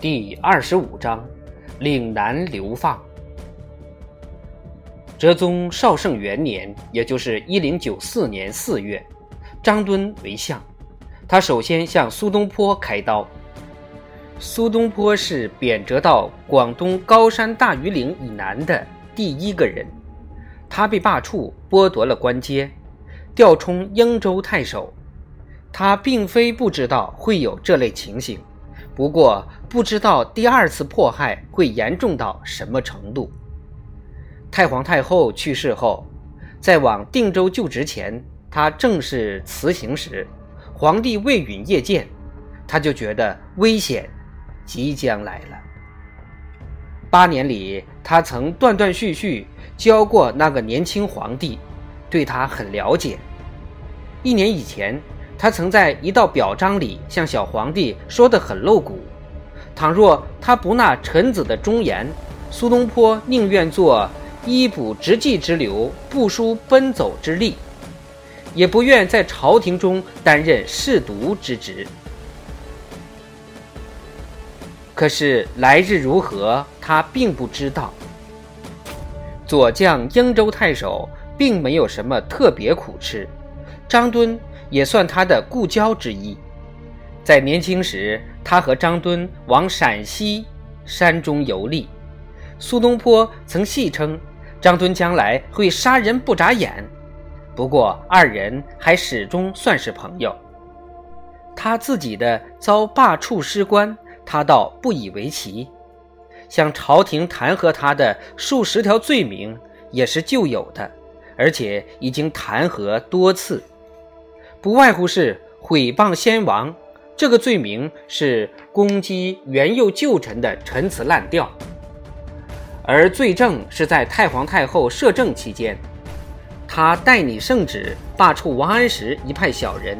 第二十五章，岭南流放。哲宗绍圣元年，也就是一零九四年四月，张敦为相，他首先向苏东坡开刀。苏东坡是贬谪到广东高山大榆岭以南的第一个人，他被罢黜，剥夺了官阶，调充英州太守。他并非不知道会有这类情形，不过不知道第二次迫害会严重到什么程度。太皇太后去世后，在往定州就职前，他正式辞行时，皇帝未允谒见，他就觉得危险即将来了。八年里，他曾断断续续教过那个年轻皇帝，对他很了解。一年以前。他曾在一道表彰里向小皇帝说得很露骨：倘若他不纳臣子的忠言，苏东坡宁愿做医补直济之流、不输奔走之力，也不愿在朝廷中担任侍读之职。可是来日如何，他并不知道。左将英州太守并没有什么特别苦吃，张敦。也算他的故交之一。在年轻时，他和张敦往陕西山中游历。苏东坡曾戏称张敦将来会杀人不眨眼。不过二人还始终算是朋友。他自己的遭罢黜失官，他倒不以为奇。向朝廷弹劾他的数十条罪名也是旧有的，而且已经弹劾多次。不外乎是毁谤先王，这个罪名是攻击元佑旧臣的陈词滥调，而罪证是在太皇太后摄政期间，他代拟圣旨罢黜王安石一派小人。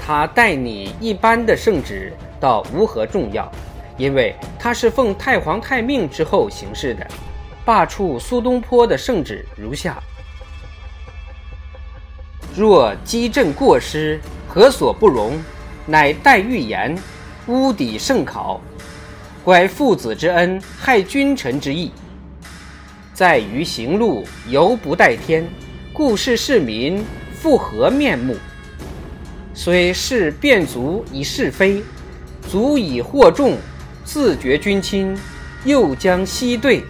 他代拟一般的圣旨倒无何重要，因为他是奉太皇太命之后行事的。罢黜苏东坡的圣旨如下。若积朕过失，何所不容？乃待预言，污抵圣考，拐父子之恩，害君臣之义。在于行路犹不待天，故视市民复何面目？虽是变足以是非，足以惑众，自绝君亲，又将西对。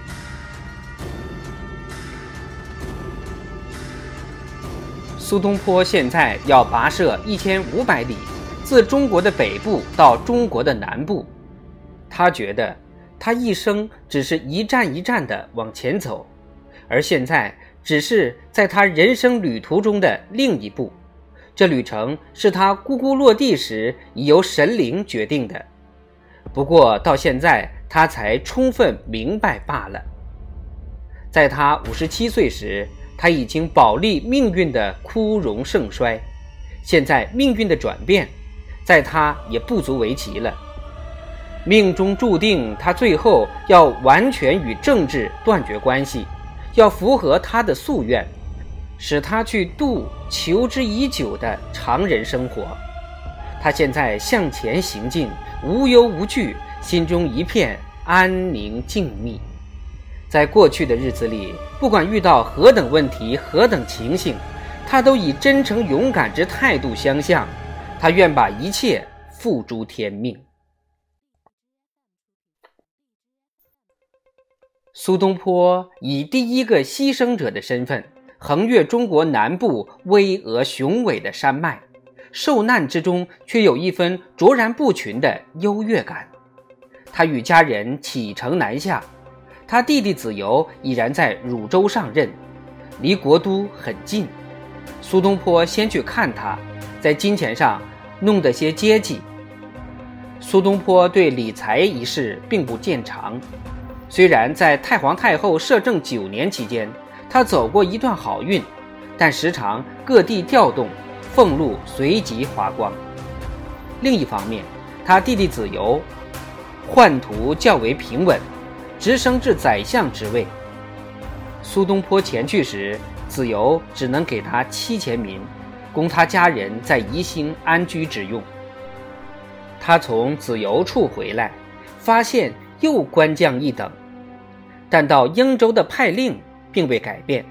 苏东坡现在要跋涉一千五百里，自中国的北部到中国的南部。他觉得，他一生只是一站一站地往前走，而现在只是在他人生旅途中的另一步。这旅程是他咕咕落地时已由神灵决定的，不过到现在他才充分明白罢了。在他五十七岁时。他已经保利命运的枯荣盛衰，现在命运的转变，在他也不足为奇了。命中注定他最后要完全与政治断绝关系，要符合他的夙愿，使他去度求之已久的常人生活。他现在向前行进，无忧无惧，心中一片安宁静谧。在过去的日子里，不管遇到何等问题、何等情形，他都以真诚勇敢之态度相向。他愿把一切付诸天命。苏东坡以第一个牺牲者的身份，横越中国南部巍峨雄伟的山脉，受难之中却有一分卓然不群的优越感。他与家人启程南下。他弟弟子由已然在汝州上任，离国都很近。苏东坡先去看他，在金钱上弄得些接济。苏东坡对理财一事并不见长，虽然在太皇太后摄政九年期间，他走过一段好运，但时常各地调动，俸禄随即花光。另一方面，他弟弟子由宦途较为平稳。直升至宰相之位。苏东坡前去时，子由只能给他七千民，供他家人在宜兴安居之用。他从子由处回来，发现又官降一等，但到英州的派令并未改变。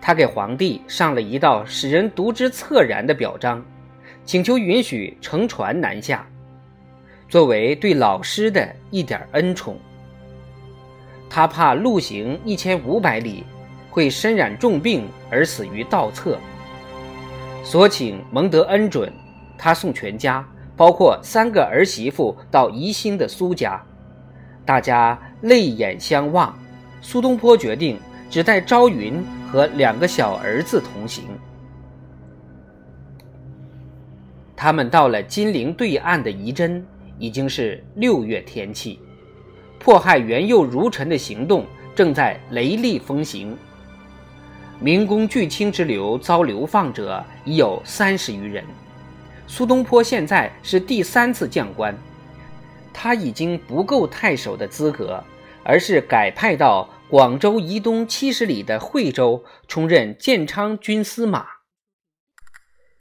他给皇帝上了一道使人读之恻然的表彰，请求允许乘船南下，作为对老师的一点恩宠。他怕路行一千五百里，会身染重病而死于道侧，所请蒙得恩准，他送全家，包括三个儿媳妇到宜兴的苏家，大家泪眼相望。苏东坡决定只带朝云。和两个小儿子同行，他们到了金陵对岸的仪真，已经是六月天气，迫害元佑儒臣的行动正在雷厉风行。明公巨卿之流遭流放者已有三十余人。苏东坡现在是第三次降官，他已经不够太守的资格，而是改派到。广州以东七十里的惠州，充任建昌军司马。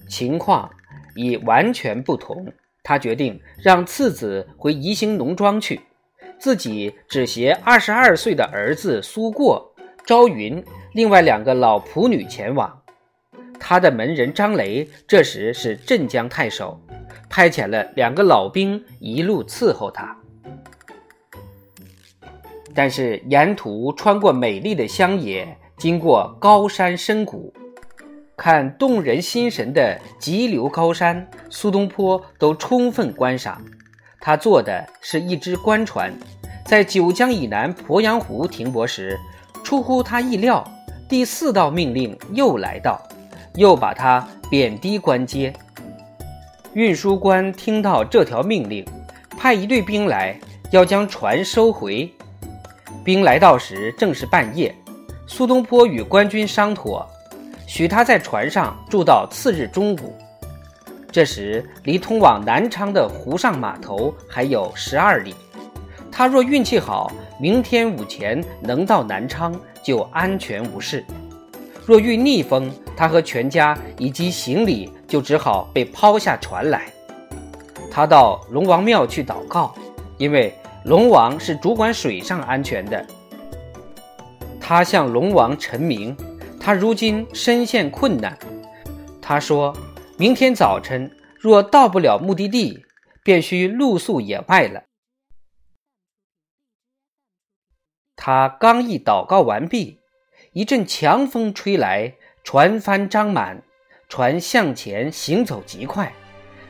情况已完全不同。他决定让次子回宜兴农庄去，自己只携二十二岁的儿子苏过、朝云，另外两个老仆女前往。他的门人张雷这时是镇江太守，派遣了两个老兵一路伺候他。但是沿途穿过美丽的乡野，经过高山深谷，看动人心神的急流高山，苏东坡都充分观赏。他坐的是一只官船，在九江以南鄱阳湖停泊时，出乎他意料，第四道命令又来到，又把他贬低官阶。运输官听到这条命令，派一队兵来，要将船收回。兵来到时正是半夜，苏东坡与官军商妥，许他在船上住到次日中午。这时离通往南昌的湖上码头还有十二里，他若运气好，明天午前能到南昌，就安全无事；若遇逆风，他和全家以及行李就只好被抛下船来。他到龙王庙去祷告，因为。龙王是主管水上安全的，他向龙王陈明，他如今身陷困难。他说明天早晨若到不了目的地，便需露宿野外了。他刚一祷告完毕，一阵强风吹来，船帆张满，船向前行走极快，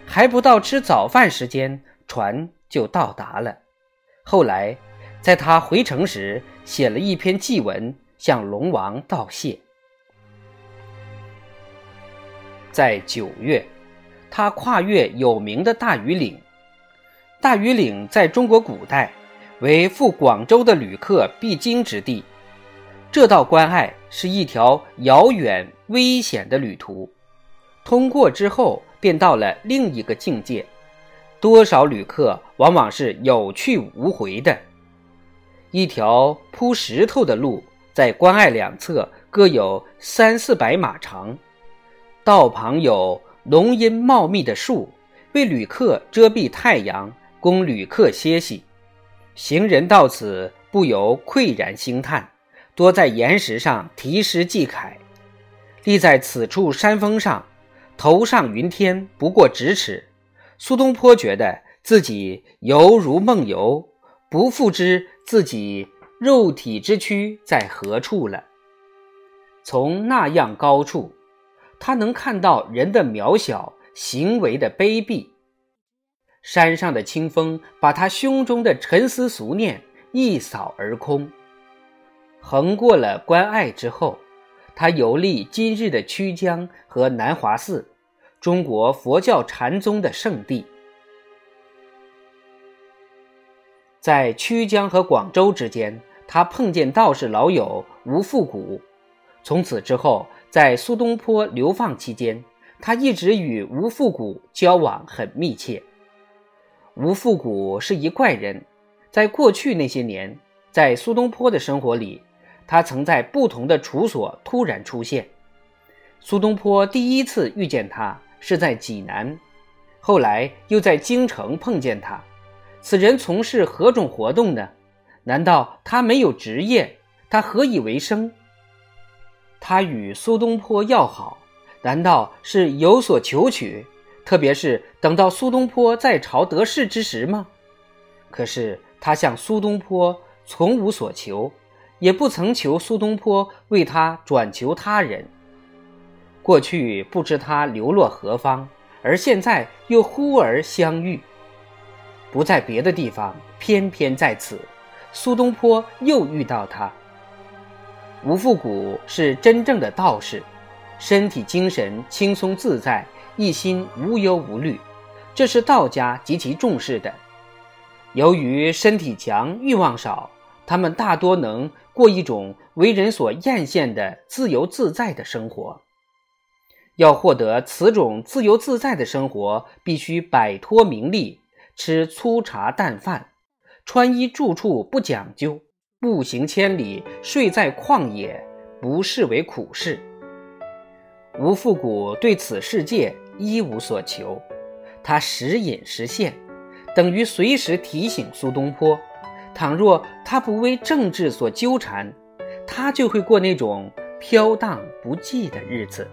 还不到吃早饭时间，船就到达了。后来，在他回城时，写了一篇祭文向龙王道谢。在九月，他跨越有名的大庾岭。大庾岭在中国古代为赴广州的旅客必经之地。这道关隘是一条遥远危险的旅途，通过之后便到了另一个境界。多少旅客往往是有去无回的。一条铺石头的路，在关隘两侧各有三四百码长，道旁有浓荫茂密的树，为旅客遮蔽太阳，供旅客歇息。行人到此不由喟然兴叹，多在岩石上题诗记楷。立在此处山峰上，头上云天不过咫尺。苏东坡觉得自己犹如梦游，不复知自己肉体之躯在何处了。从那样高处，他能看到人的渺小，行为的卑鄙。山上的清风把他胸中的沉思俗念一扫而空。横过了关隘之后，他游历今日的曲江和南华寺。中国佛教禅宗的圣地，在曲江和广州之间，他碰见道士老友吴复古。从此之后，在苏东坡流放期间，他一直与吴复古交往很密切。吴复古是一怪人，在过去那些年，在苏东坡的生活里，他曾在不同的处所突然出现。苏东坡第一次遇见他。是在济南，后来又在京城碰见他，此人从事何种活动呢？难道他没有职业？他何以为生？他与苏东坡要好，难道是有所求取？特别是等到苏东坡在朝得势之时吗？可是他向苏东坡从无所求，也不曾求苏东坡为他转求他人。过去不知他流落何方，而现在又忽而相遇，不在别的地方，偏偏在此，苏东坡又遇到他。吴复古是真正的道士，身体精神轻松自在，一心无忧无虑，这是道家极其重视的。由于身体强、欲望少，他们大多能过一种为人所艳羡的自由自在的生活。要获得此种自由自在的生活，必须摆脱名利，吃粗茶淡饭，穿衣住处不讲究，步行千里，睡在旷野，不视为苦事。吴复古对此世界一无所求，他时隐时现，等于随时提醒苏东坡：倘若他不为政治所纠缠，他就会过那种飘荡不羁的日子。